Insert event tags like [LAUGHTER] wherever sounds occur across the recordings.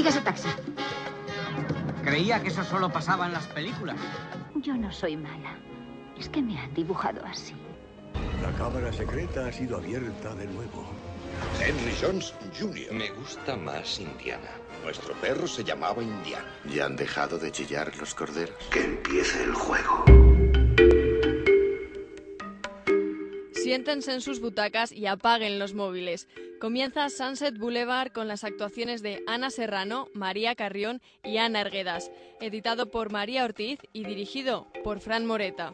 Siga ese taxi. Creía que eso solo pasaba en las películas. Yo no soy mala. Es que me han dibujado así. La cámara secreta ha sido abierta de nuevo. Henry Jones Jr. Me gusta más Indiana. Nuestro perro se llamaba Indiana. ¿Ya han dejado de chillar los corderos? Que empiece el juego. Siéntense en sus butacas y apaguen los móviles. Comienza Sunset Boulevard con las actuaciones de Ana Serrano, María Carrión y Ana Erguedas, editado por María Ortiz y dirigido por Fran Moreta.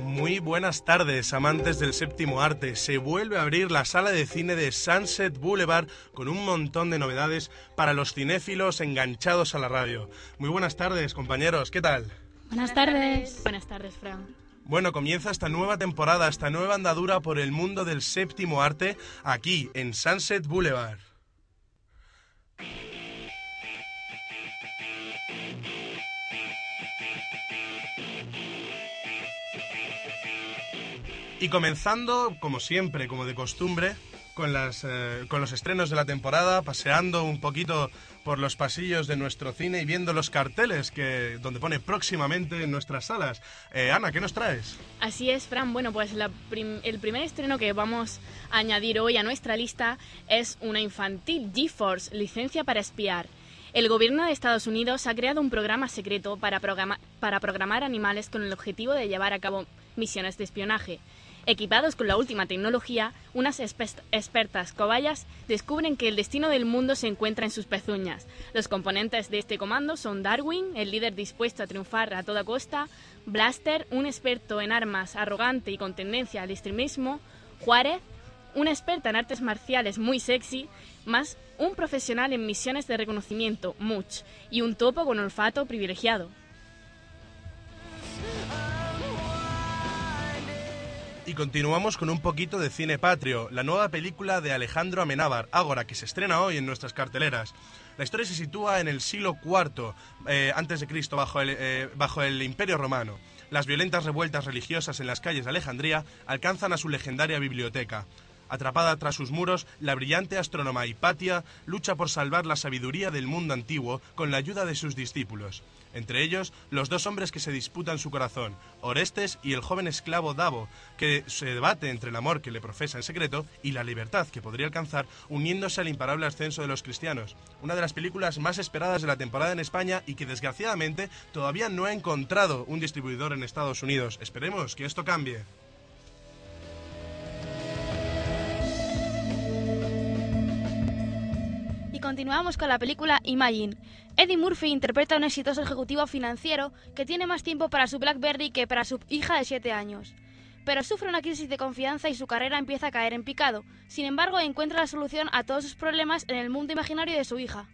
Muy buenas tardes, amantes del séptimo arte. Se vuelve a abrir la sala de cine de Sunset Boulevard con un montón de novedades para los cinéfilos enganchados a la radio. Muy buenas tardes, compañeros, ¿qué tal? Buenas tardes. Buenas tardes, Fran. Bueno, comienza esta nueva temporada, esta nueva andadura por el mundo del séptimo arte aquí en Sunset Boulevard. Y comenzando, como siempre, como de costumbre, con, las, eh, con los estrenos de la temporada, paseando un poquito por los pasillos de nuestro cine y viendo los carteles que donde pone próximamente en nuestras salas. Eh, Ana, ¿qué nos traes? Así es, Fran. Bueno, pues el primer estreno que vamos a añadir hoy a nuestra lista es una infantil GeForce, licencia para espiar. El gobierno de Estados Unidos ha creado un programa secreto para, para programar animales con el objetivo de llevar a cabo misiones de espionaje. Equipados con la última tecnología, unas expertas cobayas descubren que el destino del mundo se encuentra en sus pezuñas. Los componentes de este comando son Darwin, el líder dispuesto a triunfar a toda costa, Blaster, un experto en armas arrogante y con tendencia al extremismo, Juárez, una experta en artes marciales muy sexy, más un profesional en misiones de reconocimiento, Much, y un topo con olfato privilegiado. Y continuamos con un poquito de cine patrio, la nueva película de Alejandro Amenábar, Ágora, que se estrena hoy en nuestras carteleras. La historia se sitúa en el siglo IV eh, antes de Cristo, bajo el, eh, bajo el Imperio Romano. Las violentas revueltas religiosas en las calles de Alejandría alcanzan a su legendaria biblioteca. Atrapada tras sus muros, la brillante astrónoma Hipatia lucha por salvar la sabiduría del mundo antiguo con la ayuda de sus discípulos. Entre ellos, los dos hombres que se disputan su corazón, Orestes y el joven esclavo Davo, que se debate entre el amor que le profesa en secreto y la libertad que podría alcanzar uniéndose al imparable ascenso de los cristianos. Una de las películas más esperadas de la temporada en España y que desgraciadamente todavía no ha encontrado un distribuidor en Estados Unidos. Esperemos que esto cambie. Y continuamos con la película Imagine. Eddie Murphy interpreta a un exitoso ejecutivo financiero que tiene más tiempo para su BlackBerry que para su hija de 7 años. Pero sufre una crisis de confianza y su carrera empieza a caer en picado. Sin embargo, encuentra la solución a todos sus problemas en el mundo imaginario de su hija.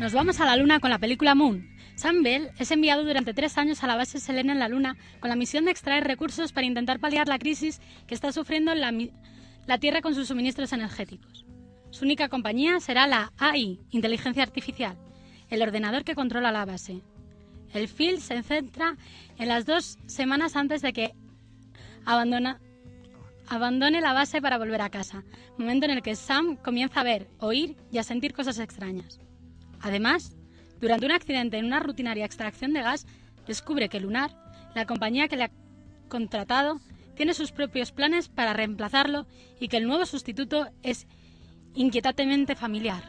Nos vamos a la Luna con la película Moon. Sam Bell es enviado durante tres años a la base Selena en la Luna con la misión de extraer recursos para intentar paliar la crisis que está sufriendo la, la Tierra con sus suministros energéticos. Su única compañía será la AI, Inteligencia Artificial, el ordenador que controla la base. El film se centra en las dos semanas antes de que abandona- abandone la base para volver a casa, momento en el que Sam comienza a ver, oír y a sentir cosas extrañas. Además, durante un accidente en una rutinaria extracción de gas, descubre que Lunar, la compañía que le ha contratado, tiene sus propios planes para reemplazarlo y que el nuevo sustituto es inquietantemente familiar.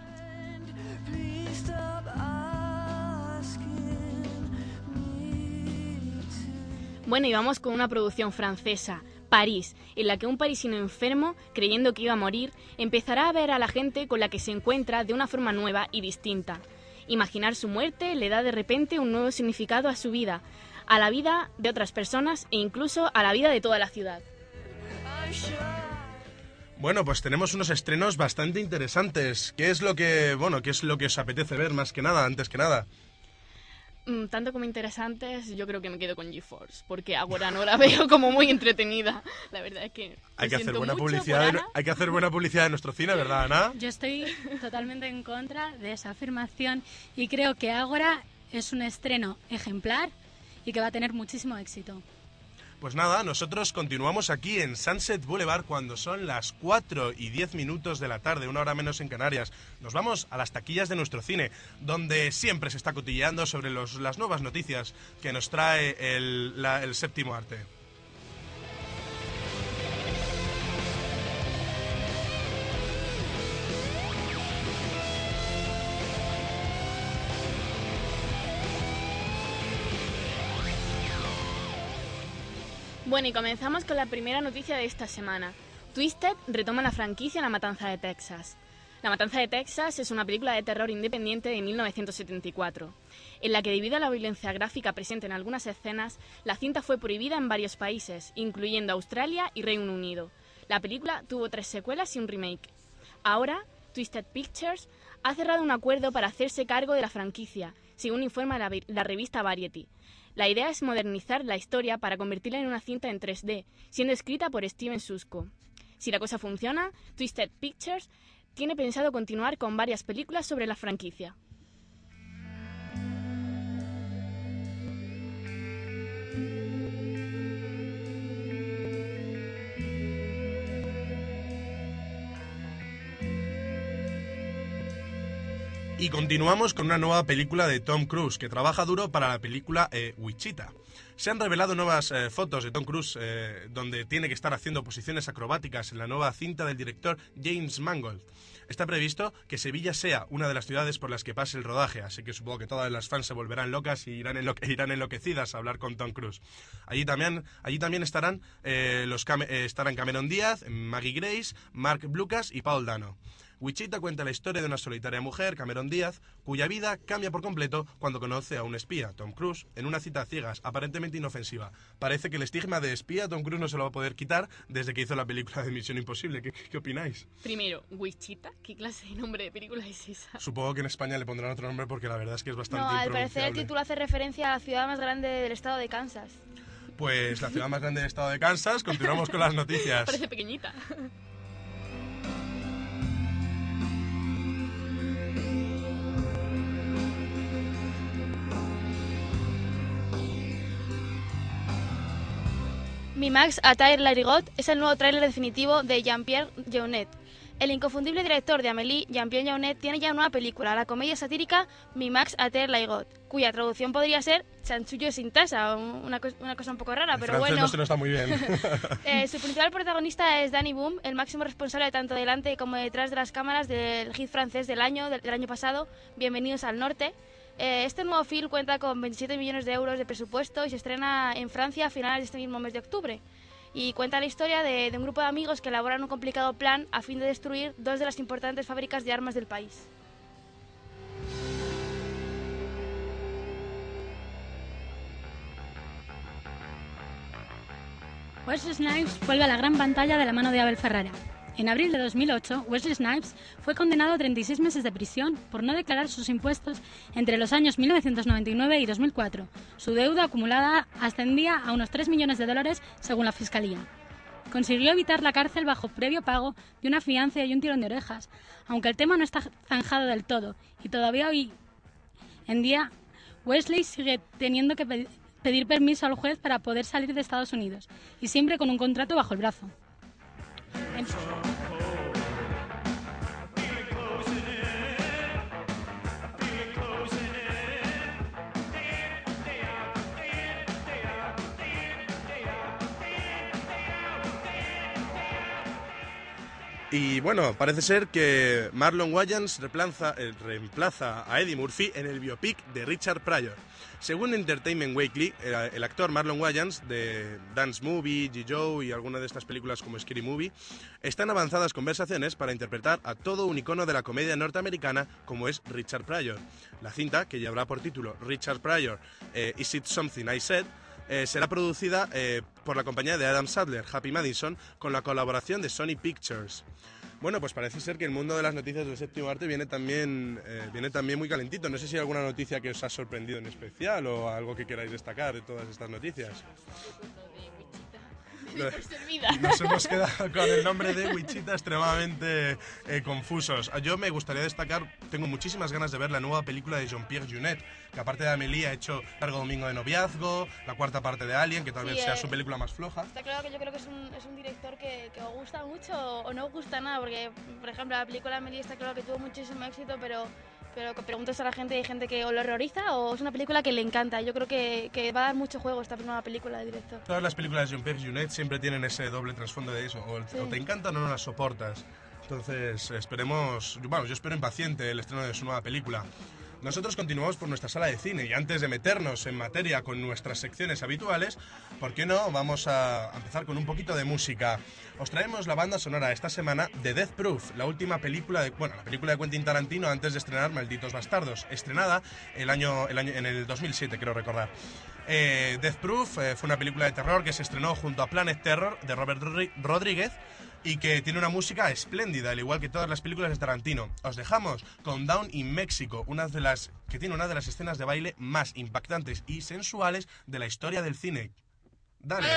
Bueno, y vamos con una producción francesa, París, en la que un parisino enfermo, creyendo que iba a morir, empezará a ver a la gente con la que se encuentra de una forma nueva y distinta. Imaginar su muerte le da de repente un nuevo significado a su vida, a la vida de otras personas e incluso a la vida de toda la ciudad. Bueno, pues tenemos unos estrenos bastante interesantes. ¿Qué es lo que, bueno, qué es lo que os apetece ver más que nada, antes que nada? Mm, tanto como interesantes, yo creo que me quedo con GeForce, porque ahora no la [LAUGHS] veo como muy entretenida. La verdad es que... Hay que hacer buena mucho publicidad, de, hay que hacer buena publicidad de nuestro cine, ¿verdad, Ana? Yo estoy totalmente en contra de esa afirmación y creo que Ágora es un estreno ejemplar y que va a tener muchísimo éxito. Pues nada, nosotros continuamos aquí en Sunset Boulevard cuando son las 4 y 10 minutos de la tarde, una hora menos en Canarias. Nos vamos a las taquillas de nuestro cine, donde siempre se está cotilleando sobre las nuevas noticias que nos trae el, el séptimo arte. Bueno, y comenzamos con la primera noticia de esta semana. Twisted retoma la franquicia La Matanza de Texas. La Matanza de Texas es una película de terror independiente de 1974, en la que debido a la violencia gráfica presente en algunas escenas, la cinta fue prohibida en varios países, incluyendo Australia y Reino Unido. La película tuvo tres secuelas y un remake. Ahora, Twisted Pictures ha cerrado un acuerdo para hacerse cargo de la franquicia, según informa la, la revista Variety. La idea es modernizar la historia para convertirla en una cinta en 3D, siendo escrita por Steven Susko. Si la cosa funciona, Twisted Pictures tiene pensado continuar con varias películas sobre la franquicia. Y continuamos con una nueva película de Tom Cruise, que trabaja duro para la película eh, Wichita. Se han revelado nuevas eh, fotos de Tom Cruise eh, donde tiene que estar haciendo posiciones acrobáticas en la nueva cinta del director James Mangold. Está previsto que Sevilla sea una de las ciudades por las que pase el rodaje, así que supongo que todas las fans se volverán locas y irán, enlo- [LAUGHS] irán enloquecidas a hablar con Tom Cruise. Allí también, estarán, eh, los estarán Cameron Díaz, Maggie Grace, Mark Blucas y Paul Dano. Wichita cuenta la historia de una solitaria mujer, Cameron Díaz, cuya vida cambia por completo cuando conoce a un espía, Tom Cruise, en una cita a ciegas, aparentemente inofensiva. Parece que el estigma de espía Tom Cruise no se lo va a poder quitar desde que hizo la película de Misión Imposible. ¿Qué, qué opináis? Primero, Wichita, ¿qué clase de nombre de película es esa? Supongo que en España le pondrán otro nombre porque la verdad es que es bastante No, al parecer el título hace referencia a la ciudad más grande del estado de Kansas. Pues la ciudad más grande del estado de Kansas, continuamos con las [LAUGHS] noticias. Parece pequeñita. Mi Max Attire Larigot es el nuevo tráiler definitivo de Jean-Pierre Jeunet. El inconfundible director de Amélie, Jean-Pierre Jeunet, tiene ya una nueva película, la comedia satírica Mi Max Attire Larigot, cuya traducción podría ser Chanchullo sin tasa, una, cos- una cosa un poco rara, El pero bueno. no se está muy bien. [LAUGHS] Eh, su principal protagonista es Danny Boom, el máximo responsable tanto delante como detrás de las cámaras del hit francés del año, del, del año pasado, Bienvenidos al Norte. Eh, este nuevo film cuenta con 27 millones de euros de presupuesto y se estrena en Francia a finales de este mismo mes de octubre. Y cuenta la historia de, un grupo de amigos que elaboran un complicado plan a fin de destruir dos de las importantes fábricas de armas del país. Wesley Snipes vuelve a la gran pantalla de la mano de Abel Ferrara. En abril de 2008, Wesley Snipes fue condenado a 36 meses de prisión por no declarar sus impuestos entre los años 1999 y 2004. Su deuda acumulada ascendía a unos 3 millones de dólares según la Fiscalía. Consiguió evitar la cárcel bajo previo pago de una fianza y un tirón de orejas, aunque el tema no está zanjado del todo y todavía hoy en día Wesley sigue teniendo que pe- pedir permiso al juez para poder salir de Estados Unidos y siempre con un contrato bajo el brazo. Y bueno, parece ser que Marlon Wayans reemplaza, eh, reemplaza a Eddie Murphy en el biopic de Richard Pryor. Según Entertainment Weekly, el, actor Marlon Wayans de Dance Movie, G. Joe y alguna de estas películas como Scary Movie está en avanzadas conversaciones para interpretar a todo un icono de la comedia norteamericana como es Richard Pryor. La cinta, que llevará por título Richard Pryor, eh, Is It Something I Said, eh, será producida eh, por la compañía de Adam Sadler, Happy Madison, con la colaboración de Sony Pictures. Bueno, pues parece ser que el mundo de las noticias del séptimo arte viene también, eh, viene también muy calentito. No sé si hay alguna noticia que os ha sorprendido en especial o algo que queráis destacar de todas estas noticias. Nos hemos quedado con el nombre de Wichita extremadamente eh, confusos. Yo me gustaría destacar, tengo muchísimas ganas de ver la nueva película de Jean-Pierre Junet, que aparte de Amélie ha hecho Largo Domingo de Noviazgo, la cuarta parte de Alien, que tal vez Sí, sea eh, su película más floja. Está claro que yo creo que es un, es un director que, que o gusta mucho o no gusta nada, porque, por ejemplo, la película Amelie está claro que tuvo muchísimo éxito, pero, pero que preguntas a la gente, hay gente que o lo horroriza o es una película que le encanta. Yo creo que, que va a dar mucho juego esta nueva película de director. Todas las películas de Jean-Pierre Junet siempre tienen ese doble trasfondo de eso, o, Sí. o te encantan o no las soportas. Entonces, esperemos, bueno, yo espero impaciente el estreno de su nueva película. Nosotros continuamos por nuestra sala de cine y antes de meternos en materia con nuestras secciones habituales, ¿por qué no? Vamos a empezar con un poquito de música. Os traemos la banda sonora esta semana de Death Proof, la última película de, bueno, la película de Quentin Tarantino antes de estrenar Malditos Bastardos, estrenada el año, el año, en el 2007, creo recordar. Eh, Death Proof eh, fue una película de terror que se estrenó junto a Planet Terror de Robert Rodríguez y que tiene una música espléndida, al igual que todas las películas de Tarantino. Os dejamos con Down in Mexico, una de las que tiene una de las escenas de baile más impactantes y sensuales de la historia del cine. Dale.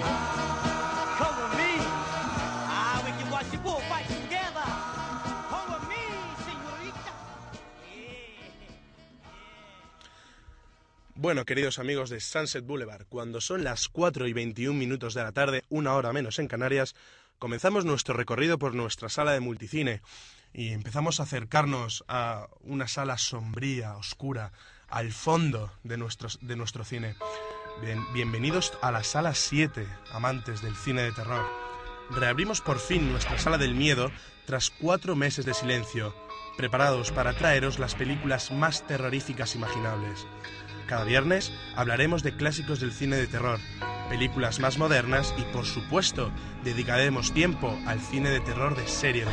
Baby. Come with. Ah, we can watch the together. Come with me, señorita. Bueno, queridos amigos de Sunset Boulevard, cuando son las 4 y 21 minutos de la tarde, una hora menos en Canarias, comenzamos nuestro recorrido por nuestra sala de multicine y empezamos a acercarnos a una sala sombría, oscura, al fondo de, nuestros, de nuestro cine. Bien- bienvenidos a la sala 7, amantes del cine de terror. Reabrimos por fin nuestra sala del miedo tras cuatro meses de silencio, preparados para traeros las películas más terroríficas imaginables. Cada viernes hablaremos de clásicos del cine de terror, películas más modernas y, por supuesto, dedicaremos tiempo al cine de terror de serie B.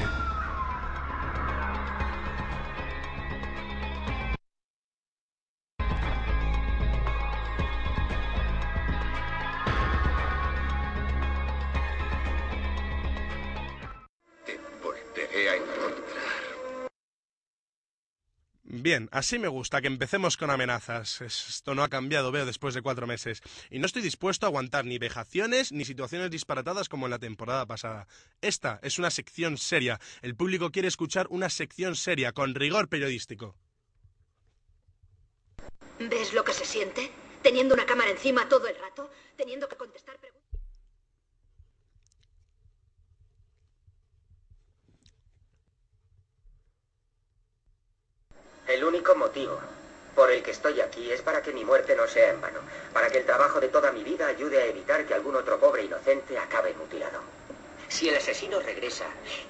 Bien, así me gusta, que empecemos con amenazas. Esto no ha cambiado, veo, después de cuatro meses. Y no estoy dispuesto a aguantar ni vejaciones ni situaciones disparatadas como en la temporada pasada. Esta es una sección seria. El público quiere escuchar una sección seria, con rigor periodístico. ¿Ves lo que se siente? Teniendo una cámara encima todo el rato, teniendo que contestar preguntas. El único motivo por el que estoy aquí es para que mi muerte no sea en vano, para que el trabajo de toda mi vida ayude a evitar que algún otro pobre inocente acabe mutilado. Si el asesino regresa,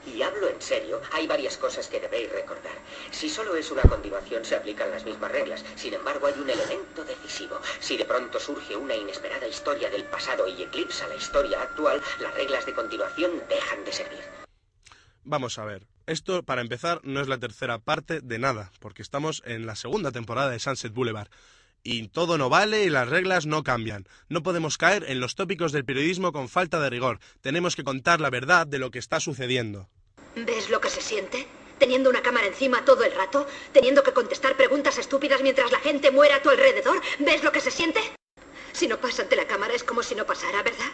y hablo en serio, hay varias cosas que debéis recordar. Si solo es una continuación, se aplican las mismas reglas. Sin embargo, hay un elemento decisivo. Si de pronto surge una inesperada historia del pasado y eclipsa la historia actual, las reglas de continuación dejan de servir. Vamos a ver. Esto, para empezar, no es la tercera parte de nada, porque estamos en la segunda temporada de Sunset Boulevard. Y todo no vale y las reglas no cambian. No podemos caer en los tópicos del periodismo con falta de rigor. Tenemos que contar la verdad de lo que está sucediendo. ¿Ves lo que se siente? Teniendo una cámara encima todo el rato, teniendo que contestar preguntas estúpidas mientras la gente muere a tu alrededor. ¿Ves lo que se siente? Si no pasa ante la cámara es como si no pasara, ¿verdad?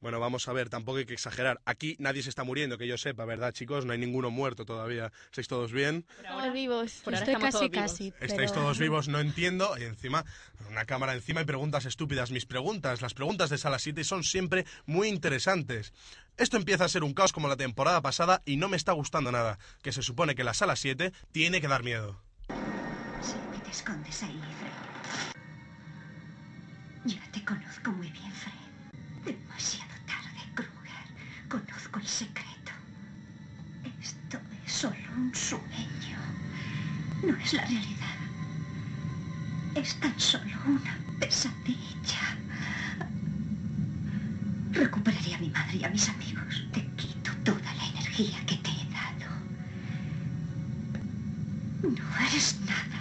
Bueno, vamos a ver, tampoco hay que exagerar. Aquí nadie se está muriendo, que yo sepa, ¿verdad, chicos? No hay ninguno muerto todavía. ¿Estáis todos bien? Todos vivos. Por ahora Estoy estamos casi, todos casi. vivos. Estáis todos vivos, no entiendo. Y encima, una cámara encima y preguntas estúpidas. Mis preguntas, las preguntas de Sala 7 son siempre muy interesantes. Esto empieza a ser un caos como la temporada pasada y no me está gustando nada. Que se supone que la Sala 7 tiene que dar miedo. Siempre te escondes ahí, Fred. Ya te conozco muy bien, Fred. Demasiado. Conozco el secreto. Esto es solo un sueño. No es la realidad. Es tan solo una pesadilla. Recuperaré a mi madre y a mis amigos. Te quito toda la energía que te he dado. No eres nada.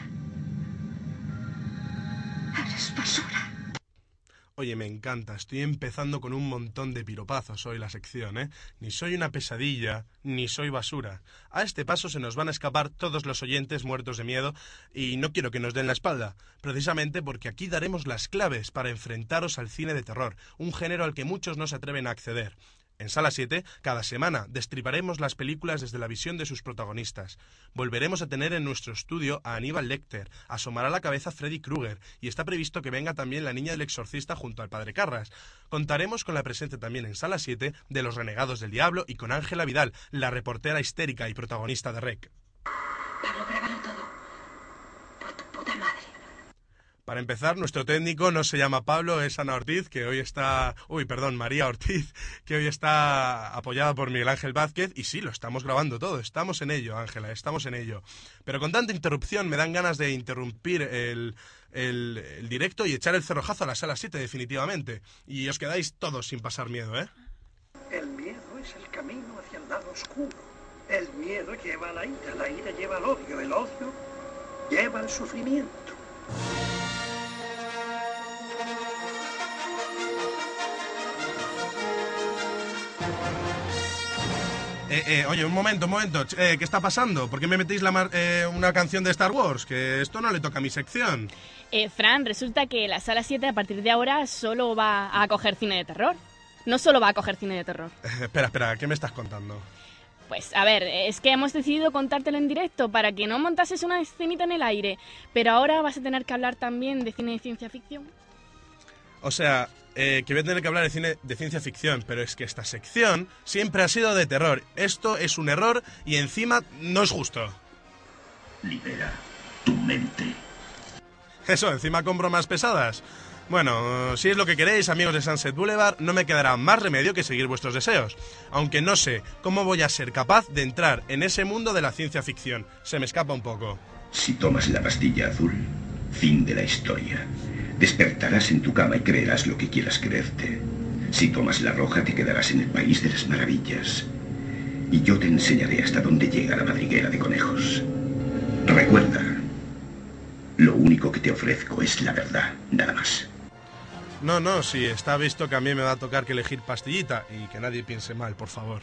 Oye, me encanta. Estoy empezando con un montón de piropazos hoy la sección, ¿eh? Ni soy una pesadilla, ni soy basura. A este paso se nos van a escapar todos los oyentes muertos de miedo y no quiero que nos den la espalda, precisamente porque aquí daremos las claves para enfrentaros al cine de terror, un género al que muchos no se atreven a acceder. En Sala 7, cada semana, destriparemos las películas desde la visión de sus protagonistas. Volveremos a tener en nuestro estudio a Aníbal Lecter, asomará la cabeza Freddy Krueger, y está previsto que venga también la niña del exorcista junto al padre Carras. Contaremos con la presencia también en Sala 7 de Los Renegados del Diablo y con Ángela Vidal, la reportera histérica y protagonista de REC grábalo todo. Por tu puta madre. Para empezar, nuestro técnico no se llama Pablo, es Ana Ortiz, que hoy está... Uy, perdón, María Ortiz, que hoy está apoyada por Miguel Ángel Vázquez. Y sí, lo estamos grabando todo, estamos en ello, Ángela, estamos en ello. Pero con tanta interrupción me dan ganas de interrumpir el, el, directo y echar el cerrojazo a la sala 7 definitivamente. Y os quedáis todos sin pasar miedo, ¿eh? El miedo es el camino hacia el lado oscuro. El miedo lleva a la ira, la ira lleva al odio, el odio lleva al sufrimiento. Eh, eh, oye, un momento, un momento. Eh, ¿Qué está pasando? ¿Por qué me metéis la mar- eh, una canción de Star Wars? Que esto no le toca a mi sección. Eh, Fran, resulta que la sala 7 a partir de ahora solo va a acoger cine de terror. No solo va a acoger cine de terror. Espera, espera, ¿qué me estás contando? Pues a ver, es que hemos decidido contártelo en directo para que no montases una escenita en el aire. Pero ahora vas a tener que hablar también de cine de ciencia ficción. O sea, eh, que voy a tener que hablar de cine de ciencia ficción, pero es que esta sección siempre ha sido de terror. Esto es un error y encima no es justo. Libera tu mente. Eso, encima con bromas pesadas. Bueno, si es lo que queréis, amigos de Sunset Boulevard, no me quedará más remedio que seguir vuestros deseos. Aunque no sé cómo voy a ser capaz de entrar en ese mundo de la ciencia ficción. Se me escapa un poco. Si tomas la pastilla azul, Fin de la historia. Despertarás en tu cama y creerás lo que quieras creerte. Si tomas la roja te quedarás en el país de las maravillas. Y yo te enseñaré hasta dónde llega la madriguera de conejos. Recuerda, lo único que te ofrezco es la verdad, nada más. No, no, sí, está visto que a mí me va a tocar que elegir pastillita y que nadie piense mal, por favor.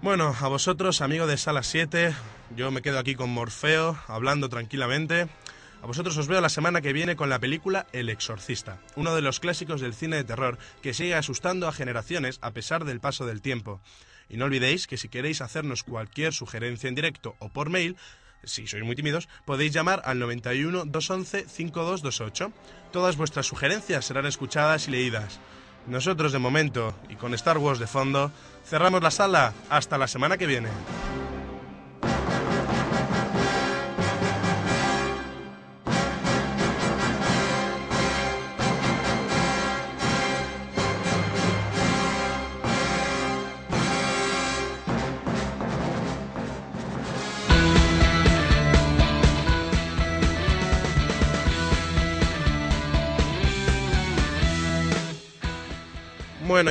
Bueno, a vosotros, amigo de Sala 7, yo me quedo aquí con Morfeo, hablando tranquilamente. A vosotros os veo la semana que viene con la película El Exorcista, uno de los clásicos del cine de terror que sigue asustando a generaciones a pesar del paso del tiempo. Y no olvidéis que si queréis hacernos cualquier sugerencia en directo o por mail, si sois muy tímidos, podéis llamar al 91 211 5228. Todas vuestras sugerencias serán escuchadas y leídas. Nosotros de momento, y con Star Wars de fondo, cerramos la sala. Hasta la semana que viene.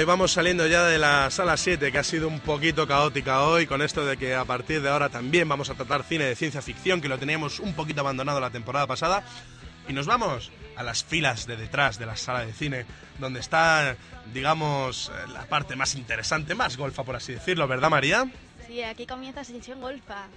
Vamos saliendo ya de la sala 7, que ha sido un poquito caótica hoy, con esto de que a partir de ahora también vamos a tratar cine de ciencia ficción, que lo teníamos un poquito abandonado la temporada pasada. Y nos vamos a las filas de detrás de la sala de cine, donde está, digamos, eh, la parte más interesante, más golfa, por así decirlo, ¿verdad, María? Sí, aquí comienza Sesión Golfa.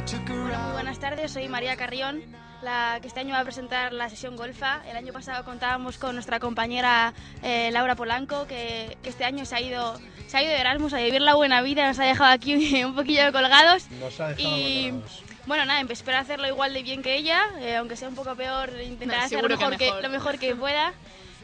Muy buenas tardes, soy María Carrión, la que este año va a presentar la sesión Golfa. El año pasado contábamos con nuestra compañera eh, Laura Polanco, que, que este año se ha ido se ha ido de Erasmus a vivir la buena vida, nos ha dejado aquí [LAUGHS] un poquillo colgados. Nos ha dejado y colgados. bueno, nada, espero hacerlo igual de bien que ella, eh, aunque sea un poco peor, intentar No, hacer lo seguro que mejor que, mejor. lo mejor que [LAUGHS] pueda.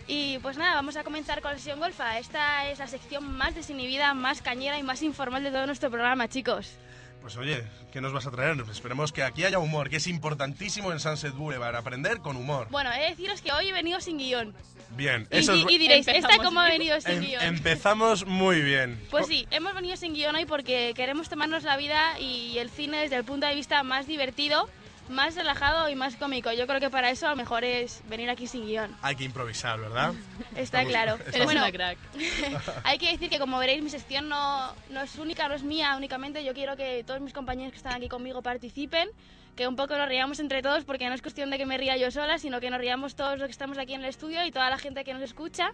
Y pues nada, vamos a comenzar con la sesión golfa. Esta es la sección más desinhibida, más cañera y más informal de todo nuestro programa, chicos. Pues oye, ¿qué nos vas a traer? Esperemos que aquí haya humor, que es importantísimo en Sunset Boulevard, aprender con humor. Bueno, he de deciros que hoy he venido sin guion. Bien, Y, eso es... y- y diréis, ¿esta Empezamos cómo ha venido sin Em- guion? empezamos muy bien. Pues sí, hemos venido sin guion hoy porque queremos tomarnos la vida y el cine desde el punto de vista más divertido, más relajado y más cómico. Yo creo que para eso a lo mejor es venir aquí sin guion. Hay que improvisar, ¿verdad? [LAUGHS] Está Estamos- claro. Eres Bueno, una crack. [LAUGHS] [LAUGHS] hay que decir que como veréis mi sección no, no es única, no es mía únicamente. Yo quiero que todos mis compañeros que están aquí conmigo participen, que un poco nos riamos entre todos porque no es cuestión de que me ría yo sola, sino que nos riamos todos los que estamos aquí en el estudio y toda la gente que nos escucha.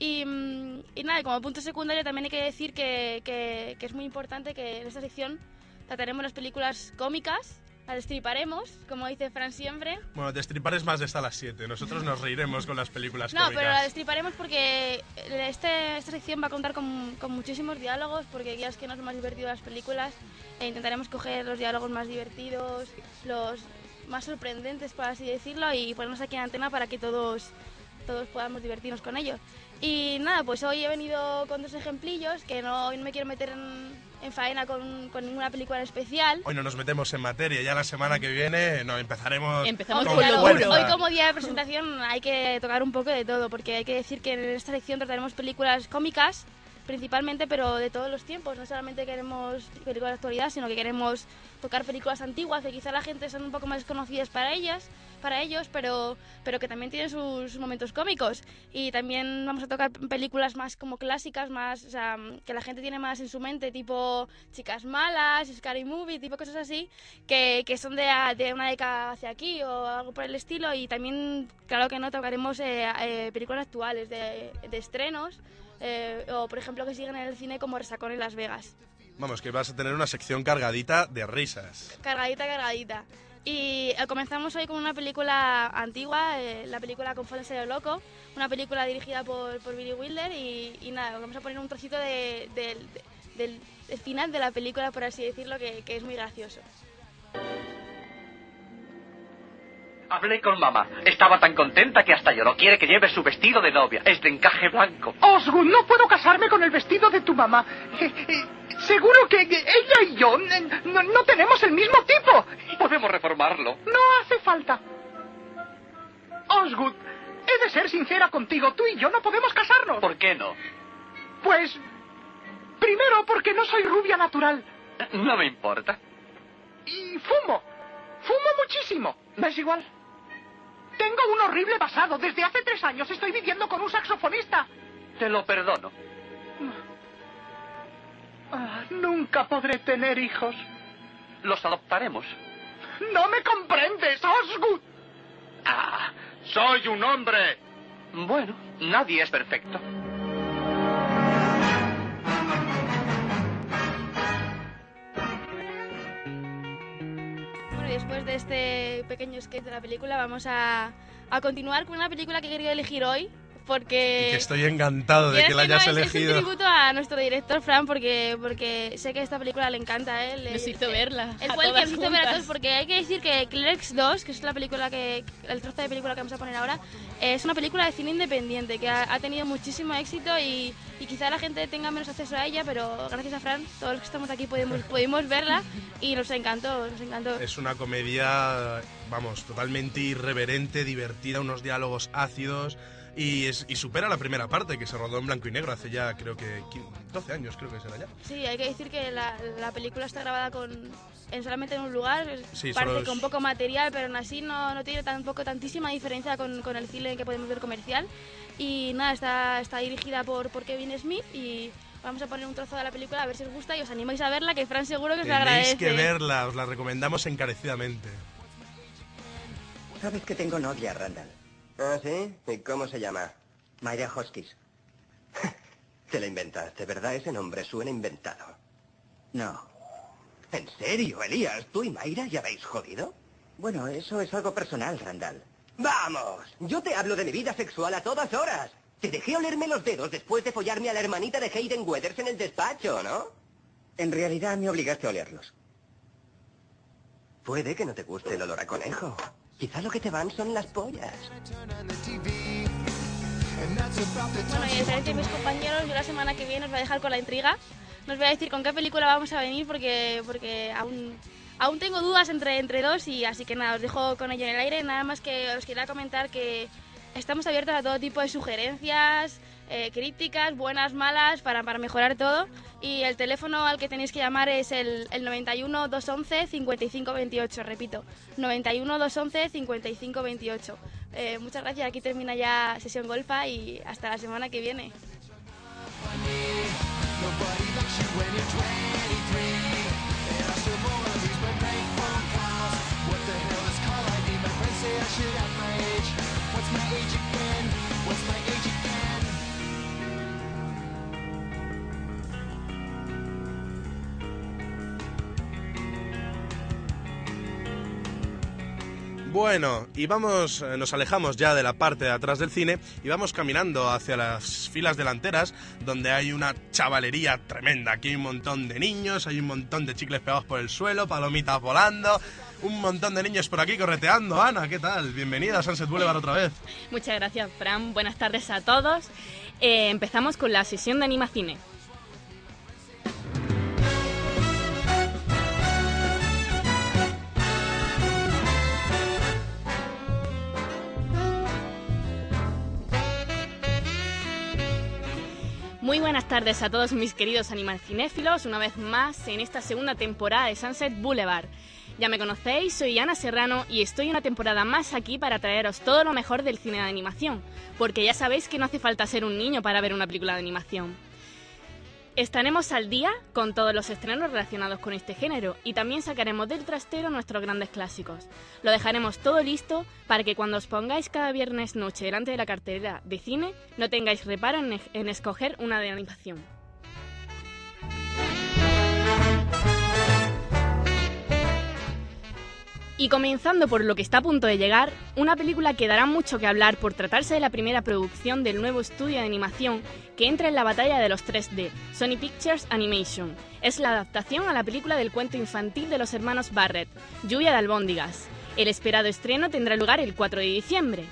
Y, mm, y nada, como punto secundario también hay que decir que, que- que es muy importante que en esta sección trataremos las películas cómicas, las destriparemos, como dice Fran siempre. Bueno, destripar es más de esta a las 7. Nosotros nos reiremos con las películas No, cómicas. pero la destriparemos porque este, esta sección va a contar con, con muchísimos diálogos, porque ya es que no es más divertido las películas, e intentaremos coger los diálogos más divertidos, los más sorprendentes, por así decirlo, y ponernos aquí en antena para que todos, todos podamos divertirnos con ellos. Y nada, pues hoy he venido con dos ejemplillos, que no, hoy no me quiero meter en, en faena con, con ninguna película en especial. Hoy no nos metemos en materia, ya la semana que viene no empezaremos Empezamos con con lo. Hoy como día de presentación hay que tocar un poco de todo, porque hay que decir que en esta sección trataremos películas cómicas principalmente, pero de todos los tiempos. No solamente queremos películas de actualidad, sino que queremos tocar películas antiguas que quizá la gente son un poco más desconocidas para ellas, para ellos, pero, pero que también tienen sus momentos cómicos. Y también vamos a tocar películas más como clásicas, más, o sea, que la gente tiene más en su mente, tipo Chicas Malas, Scary Movie, tipo cosas así, que, que son de, de una década hacia aquí o algo por el estilo. Y también, claro que no, tocaremos eh, eh, películas actuales de, de estrenos. Eh, o por ejemplo que siguen en el cine como Resacón en Las Vegas. Vamos, que vas a tener una sección cargadita de risas. Cargadita, cargadita. Y eh, comenzamos hoy con una película antigua, eh, la película Con Fue en serio loco, una película dirigida por, por Billy Wilder y, y nada, vamos a poner un trocito de- del- de- final de la película, por así decirlo, que, que es muy gracioso. Hablé con mamá. Estaba tan contenta que hasta lloró. Quiere que lleve su vestido de novia. Es de encaje blanco. Osgood, no puedo casarme con el vestido de tu mamá. Eh, eh, seguro que ella y yo no, no tenemos el mismo tipo. Podemos reformarlo. No hace falta. Osgood, he de ser sincera contigo. Tú y yo no podemos casarnos. ¿Por qué no? Pues... Primero porque no soy rubia natural. No me importa. Y fumo. Fumo muchísimo. ¿Me es igual? Tengo un horrible pasado. Desde hace tres años estoy viviendo con un saxofonista. Te lo perdono. Ah, nunca podré tener hijos. Los adoptaremos. No me comprendes, Osgood. Ah, soy un hombre. Bueno, nadie es perfecto. Este pequeño sketch de la película, vamos a, a continuar con una película que he querido elegir hoy. Porque Y que estoy encantado de que la hayas no, es- Es un elegido. tributo a nuestro director Fran porque, porque sé que esta película le encanta a él. Nos hizo verla Él fue el que nos hizo ver a todos porque hay que decir que Clerks 2, que es la película que el trozo de película que vamos a poner ahora, es una película de cine independiente que ha, ha tenido muchísimo éxito y, y quizá la gente tenga menos acceso a ella, pero gracias a Fran, todos los que estamos aquí pudimos, pudimos verla y nos encantó, nos encantó. Es una comedia, vamos, totalmente irreverente, divertida, unos diálogos ácidos y, es- y supera la primera parte que se rodó en blanco y negro hace ya creo que 15 12 años, creo que será ya. Sí, hay que decir que la, la película está grabada con, en solamente en un lugar. Sí, parece es- con poco material, pero aún así no, no tiene tampoco tantísima diferencia con, con el cine que podemos ver comercial. Y nada, está, está dirigida por, por Kevin Smith y vamos a poner un trozo de la película a ver si os gusta y os animáis a verla, que Fran seguro que os la Tenéis agradece. que verla, os la recomendamos encarecidamente. Sabes que tengo novia, Randall. ¿Ah, sí? ¿Y cómo se llama? Mayra Hoskins. [LAUGHS] Te la inventaste, ¿verdad? Ese nombre suena inventado. No. ¿En serio, Elías? ¿Tú y Mayra ya habéis jodido? Bueno, eso es algo personal, Randall. ¡Vamos! Yo te hablo de mi vida sexual a todas horas. Te dejé olerme los dedos después de follarme a la hermanita de Hayden Weathers en el despacho, ¿no? En realidad me obligaste a olerlos. Puede que no te guste el olor a conejo. Quizá lo que te van son las pollas. Bueno, y a diferencia de mis compañeros, yo la semana que viene os voy a dejar con la intriga. No os voy a decir con qué película vamos a venir porque, porque aún, aún tengo dudas entre, entre dos y así que nada, os dejo con ello en el aire. Nada más que os quería comentar que estamos abiertos a todo tipo de sugerencias, eh, críticas, buenas, malas, para, para mejorar todo. Y el teléfono al que tenéis que llamar es el, el 91 211 55 28, repito, 91 211 55 28. Eh, muchas gracias, aquí termina ya sesión golfa y hasta la semana que viene. Bueno, y vamos, eh, nos alejamos ya de la parte de atrás del cine y vamos caminando hacia las filas delanteras donde hay una chavalería tremenda. Aquí hay un montón de niños, hay un montón de chicles pegados por el suelo, palomitas volando, un montón de niños por aquí correteando. Ana, ¿qué tal? Bienvenida a Sunset Boulevard otra vez. Muchas gracias, Fran. Buenas tardes a todos. Eh, empezamos con la sesión de Animacine. Muy buenas tardes a todos mis queridos animalcinéfilos, una vez más en esta segunda temporada de Sunset Boulevard. Ya me conocéis, soy Ana Serrano y estoy una temporada más aquí para traeros todo lo mejor del cine de animación, porque ya sabéis que no hace falta ser un niño para ver una película de animación. Estaremos al día con todos los estrenos relacionados con este género y también sacaremos del trastero nuestros grandes clásicos. Lo dejaremos todo listo para que cuando os pongáis cada viernes noche delante de la cartelera de cine no tengáis reparo en, en escoger una de animación. Y comenzando por lo que está a punto de llegar, una película que dará mucho que hablar por tratarse de la primera producción del nuevo estudio de animación que entra en la batalla de los 3D, Sony Pictures Animation. Es la adaptación a la película del cuento infantil de los hermanos Barrett, Lluvia de albóndigas. El esperado estreno tendrá lugar el 4 de diciembre.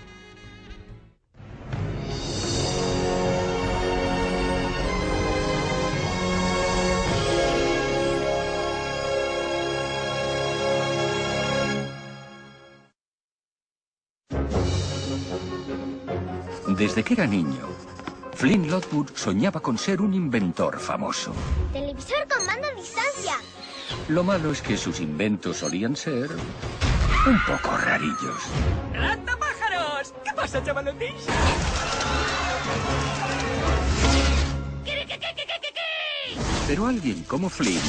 Desde que era niño, Flynn Lockwood soñaba con ser un inventor famoso. Televisor con mando a distancia. Lo malo es que sus inventos solían ser un poco rarillos. pájaros! ¿Qué pasa, chavalotes? Pero alguien como Flynn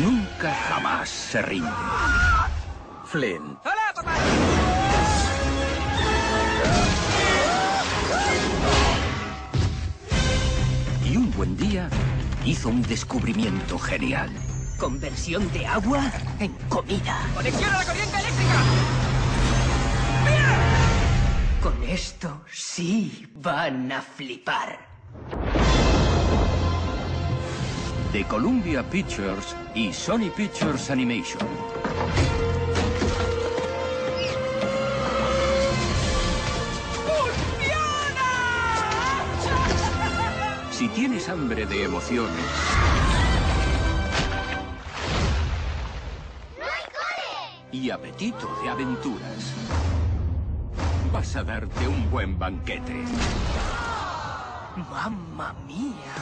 nunca jamás se rinde. Flynn ¡Hola, papá! Hizo un descubrimiento genial. Conversión de agua en comida. ¡Conexión a la corriente eléctrica! Con esto sí van a flipar. De Columbia Pictures y Sony Pictures Animation. Si tienes hambre de emociones y apetito de aventuras, vas a darte un buen banquete. ¡Mamma mía!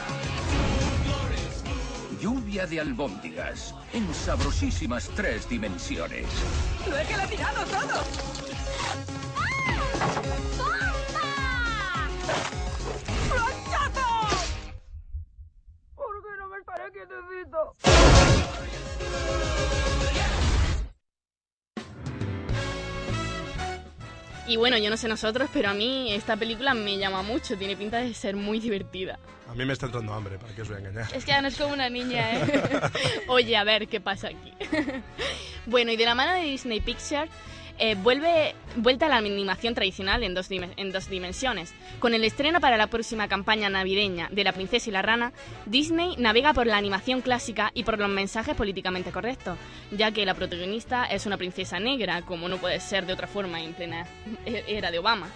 Lluvia de albóndigas en sabrosísimas tres dimensiones. ¡Lo he gelatinado todo! ¡Planchazo! Y bueno, yo no sé nosotros, pero a mí esta película me llama mucho, tiene pinta de ser muy divertida. A mí me está entrando hambre, ¿para qué os voy a engañar? Es que Ana es como una niña, ¿eh? [LAUGHS] Oye, a ver qué pasa aquí. [LAUGHS] bueno, y de la mano de Disney Pictures, eh, vuelve vuelta a la animación tradicional en dos, en dos dimensiones. Con el estreno para la próxima campaña navideña de La Princesa y la Rana, Disney navega por la animación clásica y por los mensajes políticamente correctos, ya que la protagonista es una princesa negra, como no puede ser de otra forma en plena era de Obama.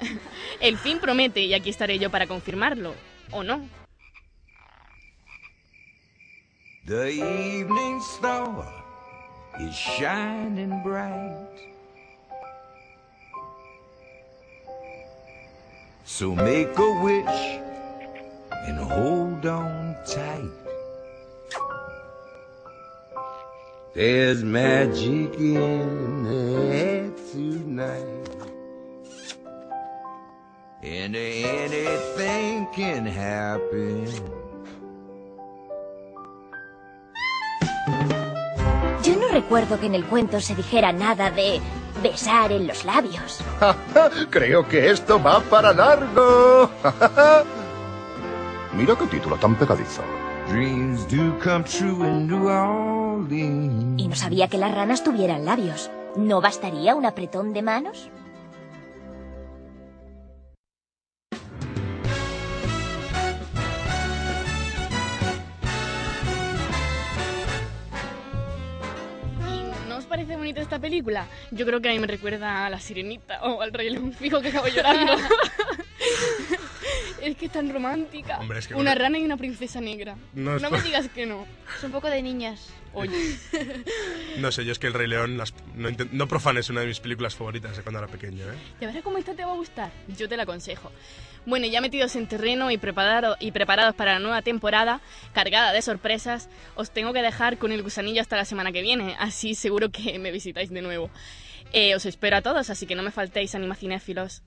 [LAUGHS] el fin promete y aquí estaré yo para confirmarlo, ¿o no? The evening star is shining bright. So make a wish and hold on tight. There's magic in the air tonight. And anything can happen. Yo no recuerdo que en el cuento se dijera nada de besar en los labios. [LAUGHS] Creo que esto va para largo. [LAUGHS] Mira qué título tan pegadizo. Dreams do come true in New Orleans. Y no sabía que las ranas tuvieran labios. ¿No bastaría un apretón de manos? Parece bonita esta película? Yo creo que a mí me recuerda a La Sirenita o al Rey León. Fijo que acabo llorando. [LAUGHS] es que es tan romántica. Hombre, es que una rana y una princesa negra. No No, me digas que no. Es un poco de niñas. Oye. [LAUGHS] No sé, yo es que El Rey León, las- no, no profanes una de mis películas favoritas de cuando era pequeño, ¿eh? ¿Ya verás cómo esta te va a gustar? Yo te la aconsejo. Bueno, ya metidos en terreno y, preparado, y preparados para la nueva temporada, cargada de sorpresas, os tengo que dejar con el gusanillo hasta la semana que viene, así seguro que me visitáis de nuevo. Eh, os espero a todos, así que no me faltéis, animacinéfilos.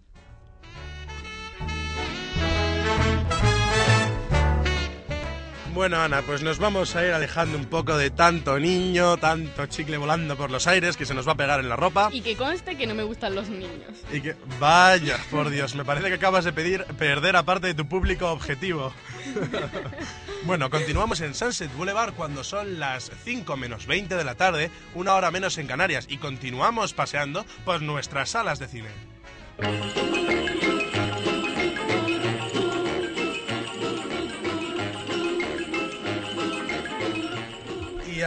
Bueno, Ana, pues nos vamos a ir alejando un poco de tanto niño, tanto chicle volando por los aires que se nos va a pegar en la ropa. Y que conste que no me gustan los niños. Y que, vaya, por Dios, me parece que acabas de pedir perder a parte de tu público objetivo. [LAUGHS] bueno, continuamos en Sunset Boulevard cuando son las 5 menos 20 de la tarde, una hora menos en Canarias, y continuamos paseando por nuestras salas de cine.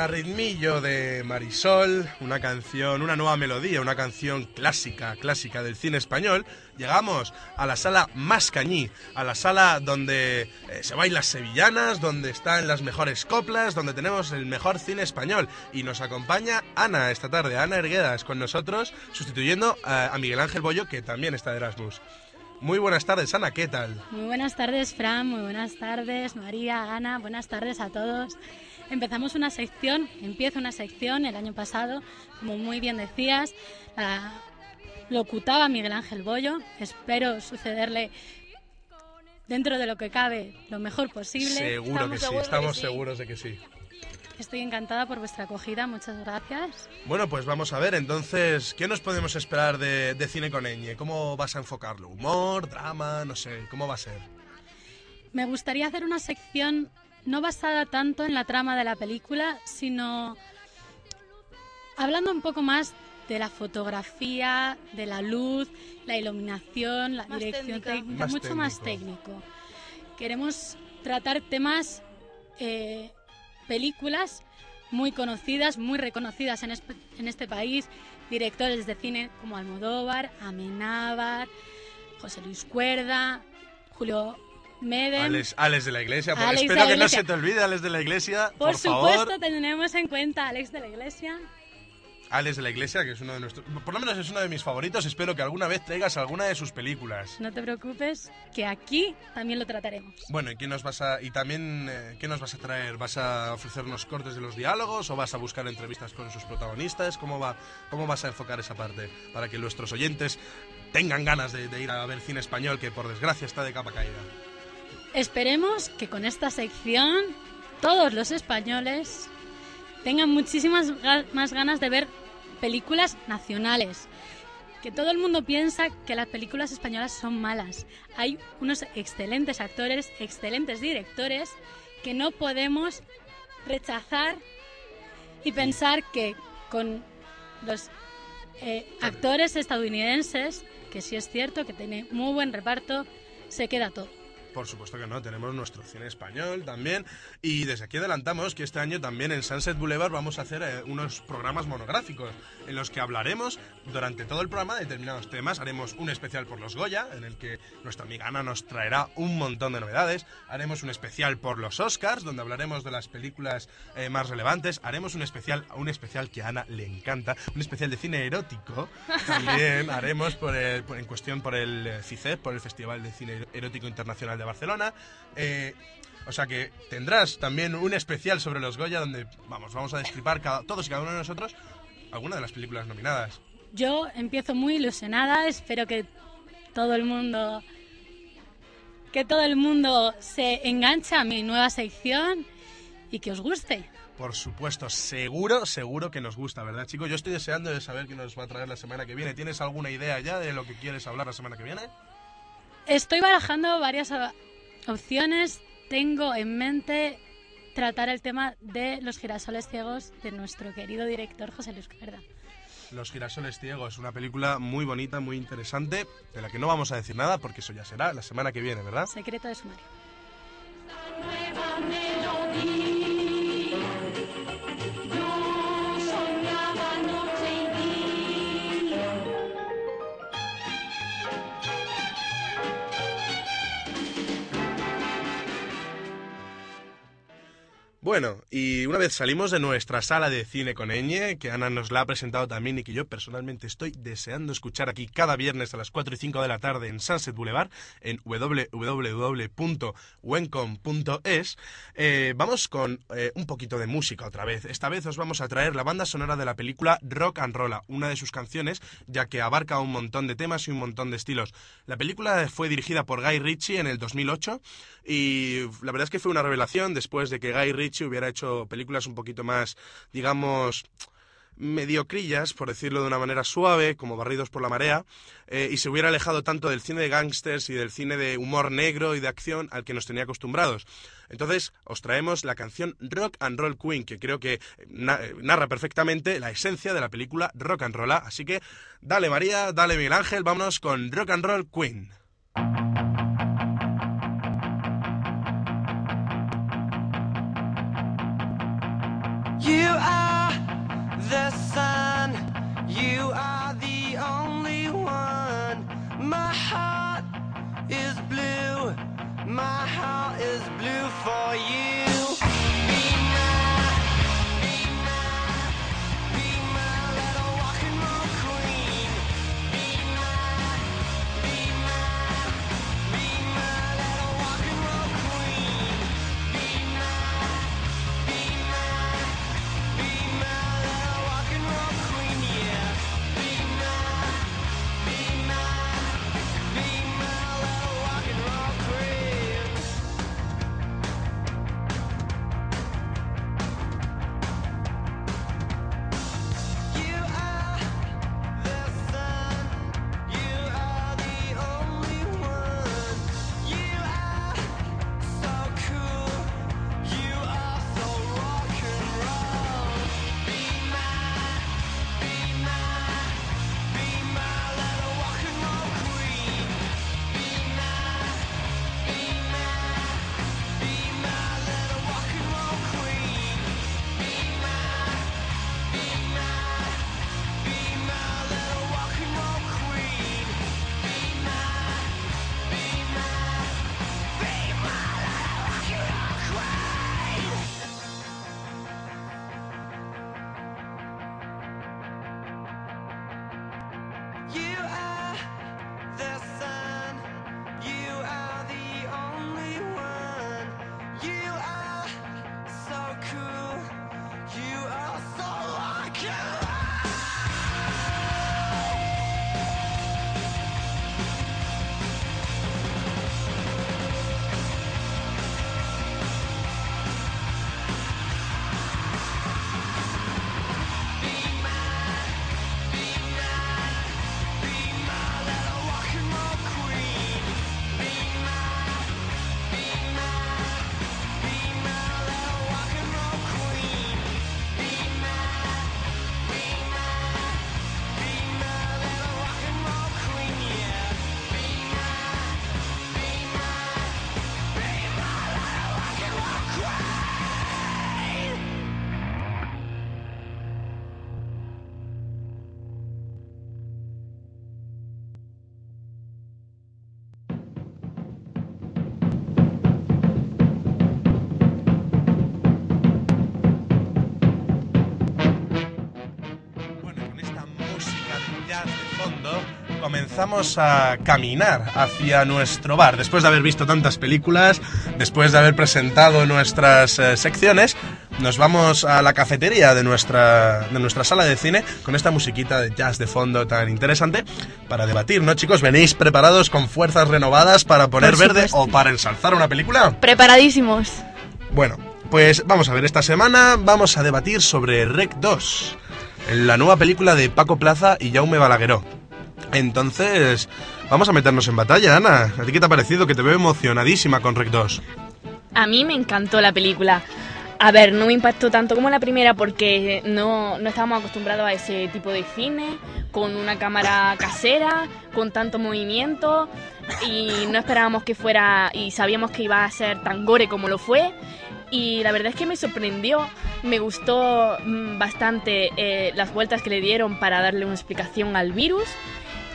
Ritmillo de Marisol, una canción, una nueva melodía, una canción clásica, clásica del cine español, llegamos a la sala Mascañí, a la sala donde eh, se bailan sevillanas, donde están las mejores coplas, donde tenemos el mejor cine español. Y nos acompaña Ana esta tarde, Ana Erguedas con nosotros, sustituyendo a, a Miguel Ángel Bollo, que también está de Erasmus. Muy buenas tardes, Ana, ¿qué tal? Muy buenas tardes, Fran, muy buenas tardes, María, Ana, buenas tardes a todos. Empezamos una sección, empieza una sección el año pasado, como muy bien decías, la locutaba Miguel Ángel Bollo. Espero sucederle dentro de lo que cabe lo mejor posible. Seguro que sí, estamos seguros de que sí. Estoy encantada por vuestra acogida, muchas gracias. Bueno, pues vamos a ver, entonces, ¿qué nos podemos esperar de, de Cine con Eñe? ¿Cómo vas a enfocarlo? ¿Humor, drama? No sé, ¿cómo va a ser? Me gustaría hacer una sección no basada tanto en la trama de la película, sino hablando un poco más de la fotografía, de la luz, la iluminación, la Más dirección técnica. técnica, Más mucho más técnico. Queremos tratar temas, eh, películas muy conocidas, muy reconocidas en, en este país, directores de cine como Almodóvar, Amenábar, José Luis Cuerda, Julio Medem. Alex, Alex de la Iglesia, por- Alex espero la que no Iglesia. se te olvide, Alex de la Iglesia, Por, por, supuesto, favor. tenemos en cuenta a Alex de la Iglesia. Alex de la Iglesia, que es uno de nuestros, por lo menos es uno de mis favoritos, espero que alguna vez traigas alguna de sus películas. No te preocupes, que aquí también lo trataremos. Bueno, ¿y qué nos vas a y también eh, qué nos vas a traer? ¿Vas a ofrecernos cortes de los diálogos o vas a buscar entrevistas con sus protagonistas? ¿Cómo va cómo vas a enfocar esa parte para que nuestros oyentes tengan ganas de, de ir a ver cine español que por desgracia está de capa caída? Esperemos que con esta sección todos los españoles tengan muchísimas más ganas de ver películas nacionales. Que todo el mundo piensa que las películas españolas son malas. Hay unos excelentes actores, excelentes directores que no podemos rechazar y pensar que con los eh, actores estadounidenses, que sí es cierto que tiene muy buen reparto, se queda todo. Por supuesto que no, tenemos nuestro cine español también. Y desde aquí adelantamos que este año también en Sunset Boulevard vamos a hacer eh, unos programas monográficos en los que hablaremos durante todo el programa de determinados temas. Haremos un especial por los Goya, en el que nuestra amiga Ana nos traerá un montón de novedades. Haremos un especial por los Oscars, donde hablaremos de las películas eh, más relevantes. Haremos un especial, un especial que a Ana le encanta, un especial de cine erótico. También [LAUGHS] haremos por el- por- en cuestión por el eh, FICEP, por el Festival de Cine Erótico Internacional de Barcelona. Eh, o sea que tendrás también un especial sobre los Goya donde vamos, vamos a destripar cada, todos y cada uno de nosotros alguna de las películas nominadas. Yo empiezo muy ilusionada, espero que todo el mundo que todo el mundo se enganche a mi nueva sección y que os guste. Por supuesto, seguro, seguro que nos gusta, ¿verdad, chicos? Yo estoy deseando de saber qué nos va a traer la semana que viene. ¿Tienes alguna idea ya de lo que quieres hablar la semana que viene? Estoy barajando varias opciones. Tengo en mente tratar el tema de los girasoles ciegos de nuestro querido director José Luis Cuerda. Los girasoles ciegos, una película muy bonita, muy interesante, de la que no vamos a decir nada porque eso ya será la semana que viene, ¿verdad? Secreto de sumario. Bueno, y una vez salimos de nuestra sala de cine con Eñe, que Ana nos la ha presentado también y que yo personalmente estoy deseando escuchar aquí cada viernes a las 4 y 5 de la tarde en Sunset Boulevard, en www.wencom.es, eh, vamos con eh, un poquito de música otra vez. Esta vez os vamos a traer la banda sonora de la película Rock and Rolla, una de sus canciones, ya que abarca un montón de temas y un montón de estilos. La película fue dirigida por Guy Ritchie en el 2008 y la verdad es que fue una revelación después de que Guy Ritchie hubiera hecho películas un poquito más, digamos, mediocrillas, por decirlo de una manera suave, como Barridos por la Marea, eh, y se hubiera alejado tanto del cine de gángsters y del cine de humor negro y de acción al que nos tenía acostumbrados. Entonces, os traemos la canción Rock and Roll Queen, que creo que na- eh, narra perfectamente la esencia de la película Rock and Roll. Así que, dale María, dale Miguel Ángel, vámonos con Rock and Roll Queen. You are the sun. You are the only one. My heart is blue. My heart is blue for you. Empezamos a caminar hacia nuestro bar. Después de haber visto tantas películas, después de haber presentado nuestras eh, secciones, nos vamos a la cafetería de nuestra, de nuestra sala de cine con esta musiquita de jazz de fondo tan interesante para debatir, ¿no, chicos? ¿Venís preparados con fuerzas renovadas para poner verde o para ensalzar una película? Preparadísimos. Bueno, pues vamos a ver, esta semana vamos a debatir sobre Rec 2, la nueva película de Paco Plaza y Jaume Balagueró. Entonces, vamos a meternos en batalla, Ana. ¿A ti qué te ha parecido? Que te veo emocionadísima con Rec 2. A mí me encantó la película. A ver, no me impactó tanto como la primera porque no, no estábamos acostumbrados a ese tipo de cine, con una cámara casera, con tanto movimiento y no esperábamos que fuera y sabíamos que iba a ser tan gore como lo fue. Y la verdad es que me sorprendió, me gustó mm, bastante eh, las vueltas que le dieron para darle una explicación al virus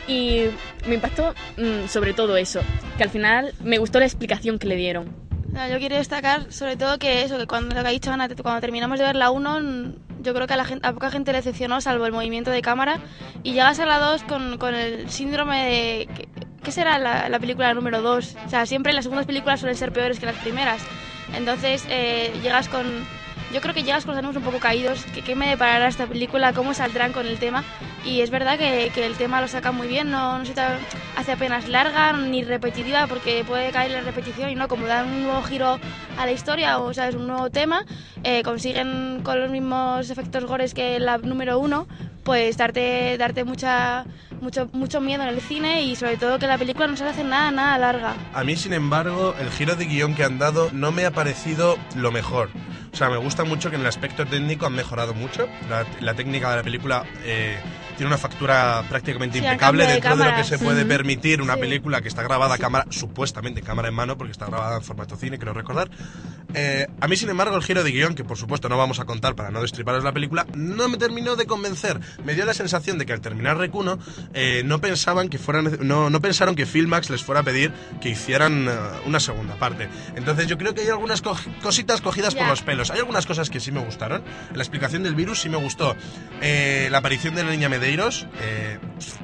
y me impactó mm, sobre todo eso, que al final me gustó la explicación que le dieron. Yo quiero destacar sobre todo que eso, que cuando lo que ha dicho Ana, cuando terminamos de ver la 1, mm, yo creo que a, la gente, a poca gente le decepcionó, salvo el movimiento de cámara, y llegas a la 2 con, con el síndrome de... ¿Qué, qué será la, la película número 2? O sea, siempre las segundas películas suelen ser peores que las primeras. Entonces, eh, llegas con... Yo creo que llegas con los ánimos un poco caídos, que qué me deparará esta película, cómo saldrán con el tema. Y es verdad que, el tema lo saca muy bien, no, no se hace apenas larga ni repetitiva, porque puede caer en repetición y no, como dan un nuevo giro a la historia o sabes un nuevo tema, eh, consiguen con los mismos efectos gores que la número uno, pues darte, darte mucha, mucho, mucho miedo en el cine y sobre todo que la película no se hace nada, nada larga. A mí, sin embargo, el giro de guion que han dado no me ha parecido lo mejor. O sea, me gusta mucho que en el aspecto técnico han mejorado mucho. La, técnica de la película eh, tiene una factura prácticamente Sí, impecable de dentro de lo que cámaras. se puede permitir una Sí. película que está grabada a cámara, supuestamente cámara en mano, porque está grabada en formato cine, creo recordar. Eh, a mí, sin embargo, el giro de guion, que por supuesto no vamos a contar para no destriparos la película, no me terminó de convencer. Me dio la sensación de que al terminar Rec 1, eh, no pensaban que fueran, no, no pensaron que Filmax les fuera a pedir que hicieran eh, una segunda parte. Entonces yo creo que hay algunas co- cositas cogidas por Ya. los pelos. Hay algunas cosas que sí me gustaron. La explicación del virus sí me gustó. Eh, la aparición de la niña Medeiros eh,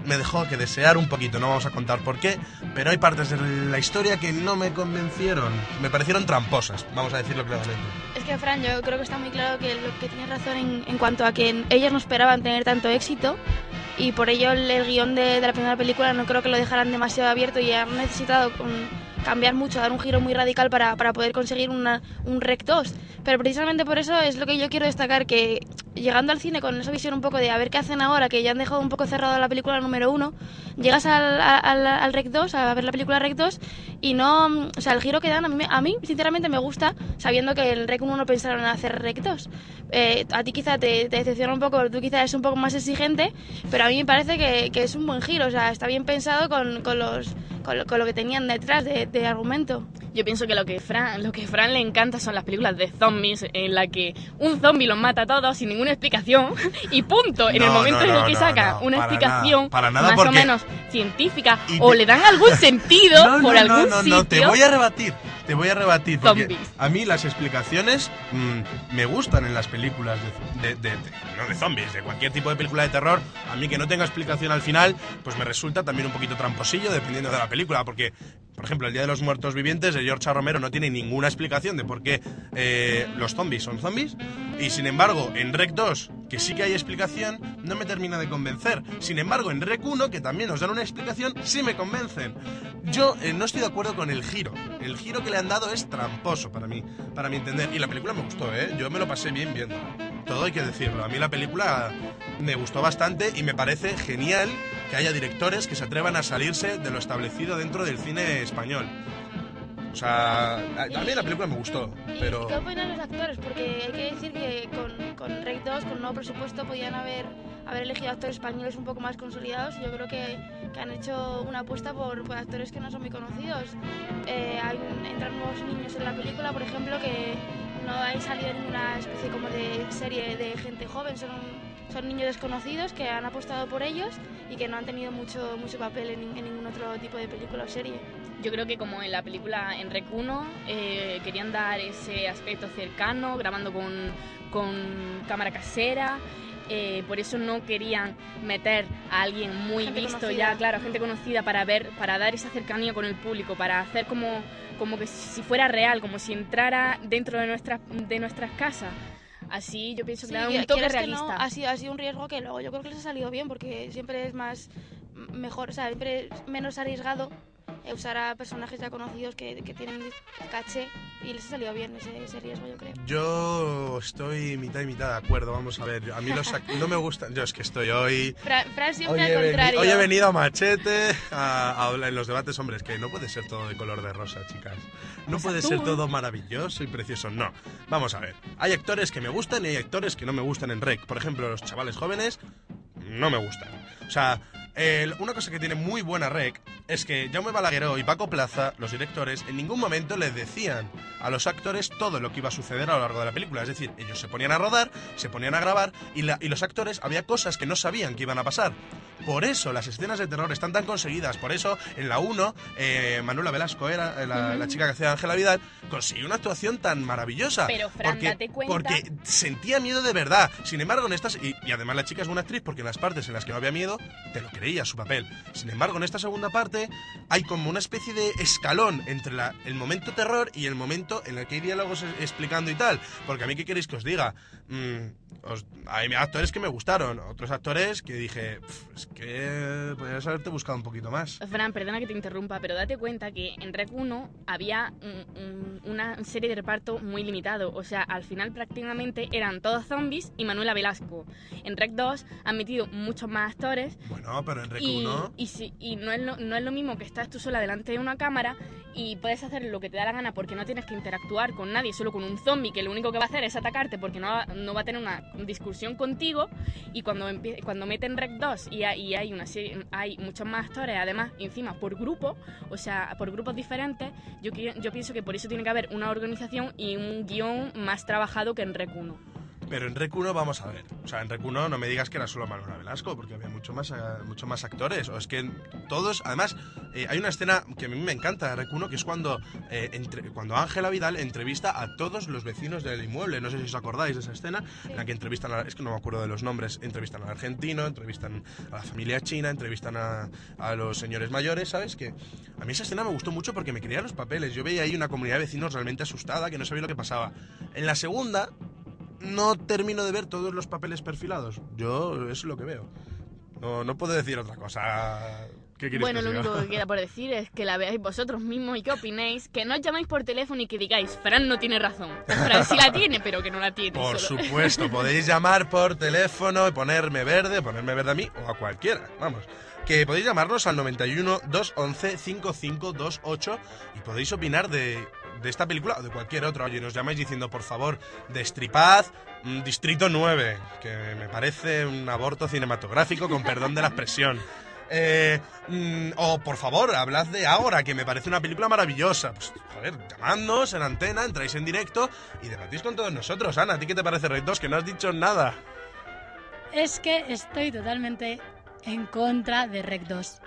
me dejó que desear un poquito. No vamos a contar por qué, pero hay partes de la historia que no me convencieron. Me parecieron tramposas, vamos a decirlo claramente. Es que, Fran, yo creo que está muy claro que, lo, que tienes razón en, en cuanto a que ellos no esperaban tener tanto éxito y por ello el, el guion de, de la primera película no creo que lo dejaran demasiado abierto y han necesitado cambiar mucho, dar un giro muy radical para, para poder conseguir una, un Rec 2. Pero precisamente por eso es lo que yo quiero destacar, que llegando al cine con esa visión un poco de a ver qué hacen ahora, que ya han dejado un poco cerrada la película número uno, llegas al, al, al Rec 2, a ver la película Rec 2, y no, o sea, el giro que dan a mí, a mí sinceramente me gusta, sabiendo que el Rec 1 no pensaron en hacer Rec 2. Eh, a ti quizá te, te decepciona un poco, tú quizá eres un poco más exigente, pero a mí me parece que, que es un buen giro, o sea, está bien pensado con, con los, con, lo, con lo que tenían detrás de, de argumento. Yo pienso que lo que Fran, lo que Fran le encanta son las películas de zombies en la que un zombie los mata a todos sin ninguna explicación [LAUGHS] y punto. En el No, momento no, en el no, que no, saca no, una para explicación nada, para nada, más o porque- menos científica Y o te- le dan algún [LAUGHS] sentido No, no, por no, algún no, sitio. no, te voy a rebatir. Te voy a rebatir porque Zombies. a mí las explicaciones mm, me gustan en las películas de, de- de- de- no de zombies, de cualquier tipo de película de terror. A mí que no tenga explicación al final, pues me resulta también un poquito tramposillo dependiendo de la película, porque por ejemplo, el Día de los Muertos Vivientes de George. Romero no tiene ninguna explicación de por qué eh, los zombies son zombies. Y sin embargo, en Rec 2, que sí que hay explicación, no me termina de convencer. Sin embargo, en Rec 1, que también nos dan una explicación, sí me convencen. Yo eh, no estoy de acuerdo con el giro. El giro que le han dado es tramposo para mí, para mi entender. Y la película me gustó, ¿eh? Yo me lo pasé bien viendo. Todo hay que decirlo. A mí la película me gustó bastante y me parece genial que haya directores que se atrevan a salirse de lo establecido dentro del cine español. O sea, a, a mí la película me gustó, pero... ¿Qué opinan los actores? Porque hay que decir que con, con Rec 2, con nuevo presupuesto, podían haber, haber elegido actores españoles un poco más consolidados. Yo creo que, que han hecho una apuesta por, por actores que no son muy conocidos. Eh, hay entran nuevos niños en la película, por ejemplo, que no hay salido ninguna especie como de serie de gente joven, son, son niños desconocidos que han apostado por ellos y que no han tenido mucho, mucho papel en, en ningún otro tipo de película o serie. Yo creo que como en la película en Rec 1 eh, querían dar ese aspecto cercano, grabando con, con cámara casera eh, por eso no querían meter a alguien muy Gente visto conocida. ya, claro, gente conocida para ver, para dar esa cercanía con el público, para hacer como, como que si fuera real, como si entrara dentro de nuestras, de nuestras casas. Así yo pienso que Sí, le da un toque que no, realista. ha, sido, ha sido un riesgo que luego yo creo que les ha salido bien porque siempre es más mejor, o sea, siempre es menos arriesgado usar a personajes ya conocidos que, que tienen caché y les ha salido bien ese, ese riesgo, yo creo. Yo estoy mitad y mitad de acuerdo, vamos a ver. A mí los no me gustan. Yo es que estoy hoy. Fra- Fran siempre Hoy al contrario. hoy he venido a machete a, a hablar en los debates, hombre, es que no puede ser todo de color de rosa, chicas. No Pues puede tú. ser todo maravilloso y precioso, no. Vamos a ver, hay actores que me gustan y hay actores que no me gustan en REC. Por ejemplo, los chavales jóvenes no me gustan. O sea, el- una cosa que tiene muy buena REC es que Jaume Balagueró y Paco Plaza, los directores, en ningún momento les decían a los actores todo lo que iba a suceder a lo largo de la película. Es decir, ellos se ponían a rodar, se ponían a grabar y, la- y los actores había cosas que no sabían que iban a pasar. Por eso las escenas de terror están tan conseguidas. Por eso en la 1, eh, Manuela Velasco era eh, la, la chica que hacía Ángela Vidal, consiguió una actuación tan maravillosa. Pero, Fran, porque, date cuenta- Porque sentía miedo de verdad. Sin embargo, en estas. Y, y además la chica es buena actriz porque en las partes en las que no había miedo, te lo creía su papel. Sin embargo, en esta segunda parte hay como una especie de escalón entre la- el momento terror y el momento en el que hay diálogos explicando y tal. Porque a mí, ¿qué queréis que os diga? Mm, os- hay actores que me gustaron, otros actores que dije, "Pf, es que podrías haberte buscado un poquito más. Fran, perdona que te interrumpa, pero date cuenta que en Rec 1 había un- un- una serie de reparto muy limitado. O sea, al final prácticamente eran todos zombies y Manuela Velasco. En Rec 2 han metido muchos más actores. Bueno, pero en Rec y, 1... y, si- y no, es lo, no es lo mismo que estás tú sola delante de una cámara y puedes hacer lo que te da la gana porque no tienes que interactuar con nadie, solo con un zombie que lo único que va a hacer es atacarte porque no va, no va a tener una discusión contigo. Y cuando, cuando meten Rec 2 y hay, y hay una serie, hay muchos más actores, además, encima por grupo, o sea, por grupos diferentes, yo, yo pienso que por eso tiene que haber una organización y un guion más trabajado que en Rec 1. Pero en Rec 1 vamos a ver. O sea, en Rec 1 no me digas que era solo Manuela Velasco, porque había mucho más, eh, mucho más actores. O es que todos. Además, eh, hay una escena que a mí me encanta de Rec 1, que es cuando, eh, cuando Ángela Vidal entrevista a todos los vecinos del inmueble. No sé si os acordáis de esa escena, en la que entrevistan a. Es que no me acuerdo de los nombres. Entrevistan al argentino, entrevistan a la familia china, entrevistan a, a los señores mayores, ¿sabes? Que a mí esa escena me gustó mucho porque me creía los papeles. Yo veía ahí una comunidad de vecinos realmente asustada, que no sabía lo que pasaba. En la segunda, no termino de ver todos los papeles perfilados. Yo es lo que veo. No, no puedo decir otra cosa. ¿Qué Bueno, que lo único que queda por decir es que la veáis vosotros mismos y que opinéis, que no os llaméis por teléfono y que digáis, Fran no tiene razón. Fran sí la tiene, pero que no la tiene. Por solo. supuesto, podéis llamar por teléfono y ponerme verde, ponerme verde a mí o a cualquiera, vamos. Que podéis llamarnos al 91 211 5528 y podéis opinar de, de esta película o de cualquier otra. Oye, nos llamáis diciendo, por favor, Destripad, mm, Distrito 9, que me parece un aborto cinematográfico, con perdón de la expresión. [LAUGHS] Eh, mm, o por favor, hablad de Ágora, que me parece una película maravillosa. Pues, joder, llamadnos en antena, entráis en directo y debatís con todos nosotros. Ana, ¿a ti qué te parece Red 2? Que no has dicho nada. Es que estoy totalmente en contra de Rec 2.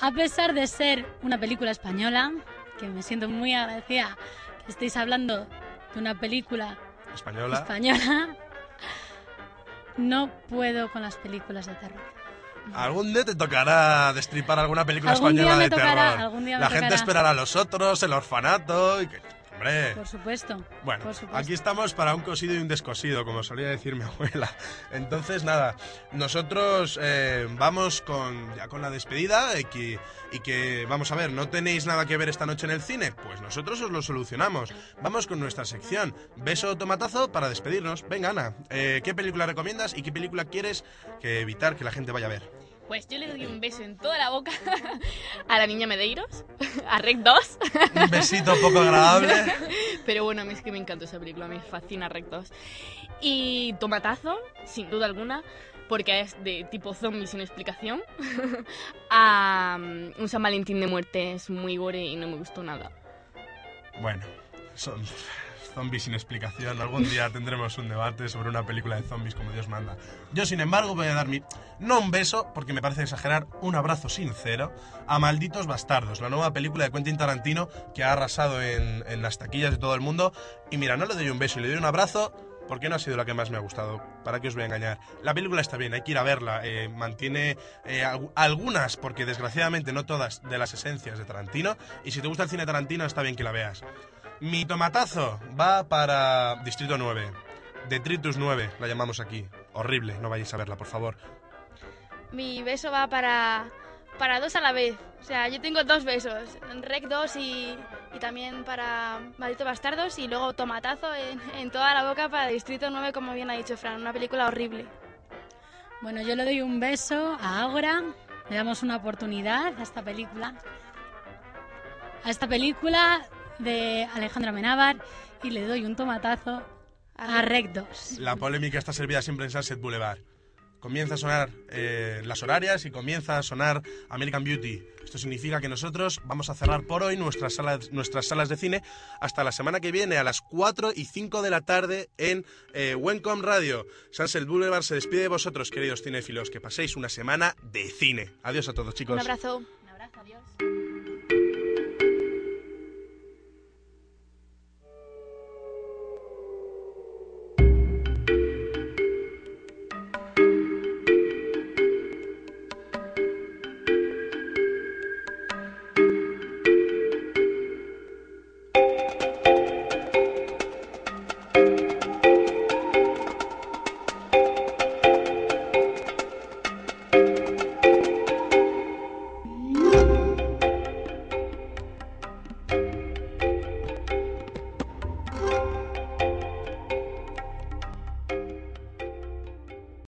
A pesar de ser una película española, que me siento muy agradecida que estéis hablando de una película Española. española, no puedo con las películas de terror. Algún día te tocará destripar alguna película Algún día española me de tocará, terror. algún día me La gente esperará a los otros, el orfanato y que... Hombre. Por supuesto. Bueno, por supuesto. aquí estamos para un cosido y un descosido, como solía decir mi [LAUGHS] abuela. Entonces, nada, nosotros eh, vamos con, ya con la despedida y que, y que, vamos a ver, ¿no tenéis nada que ver esta noche en el cine? Pues nosotros os lo solucionamos. Vamos con nuestra sección. Beso o tomatazo para despedirnos. Venga, Ana, eh, ¿qué película recomiendas y qué película quieres que evitar que la gente vaya a ver? Pues yo le doy un beso en toda la boca [LAUGHS] a la niña Medeiros, [LAUGHS] a Rec 2. Un besito poco agradable. [LAUGHS] Pero bueno, a mí es que me encanta esa película, me fascina Rec 2. Y Tomatazo, sin duda alguna, porque es de tipo zombie sin explicación. a um, un San Valentín de muerte es muy gore y no me gustó nada. Bueno, son zombies sin explicación. Algún día tendremos un debate sobre una película de zombies como Dios manda. Yo, sin embargo, voy a dar mi... No un beso, porque me parece exagerar, un abrazo sincero a Malditos Bastardos, la nueva película de Quentin Tarantino que ha arrasado en, las taquillas de todo el mundo. Y mira, no le doy un beso le doy un abrazo porque no ha sido la que más me ha gustado. ¿Para qué os voy a engañar? La película está bien, hay que ir a verla. eh, mantiene eh, al- algunas, porque desgraciadamente no todas, de las esencias de Tarantino. Y si te gusta el cine Tarantino, está bien que la veas. Mi tomatazo va para Distrito 9. Detritus 9, la llamamos aquí. Horrible, no vayáis a verla, por favor. Mi beso va para, para dos a la vez. O sea, yo tengo dos besos. Rec 2 y, y también para Maldito Bastardos. Y luego tomatazo en, en toda la boca para Distrito 9, como bien ha dicho Fran. Una película horrible. Bueno, yo le doy un beso a Ágora. Le damos una oportunidad a esta película. A esta película de Alejandra Amenábar. Y le doy un tomatazo a Rec 2. La polémica está servida siempre en Sunset Boulevard. Comienza a sonar eh, las horarias y comienza a sonar American Beauty. Esto significa que nosotros vamos a cerrar por hoy nuestras salas, nuestras salas de cine hasta la semana que viene a las 4 y 5 de la tarde en eh, Wencom Radio. Sunset Boulevard se despide de vosotros, queridos cinéfilos. Que paséis una semana de cine. Adiós a todos, chicos. Un abrazo. Un abrazo, adiós.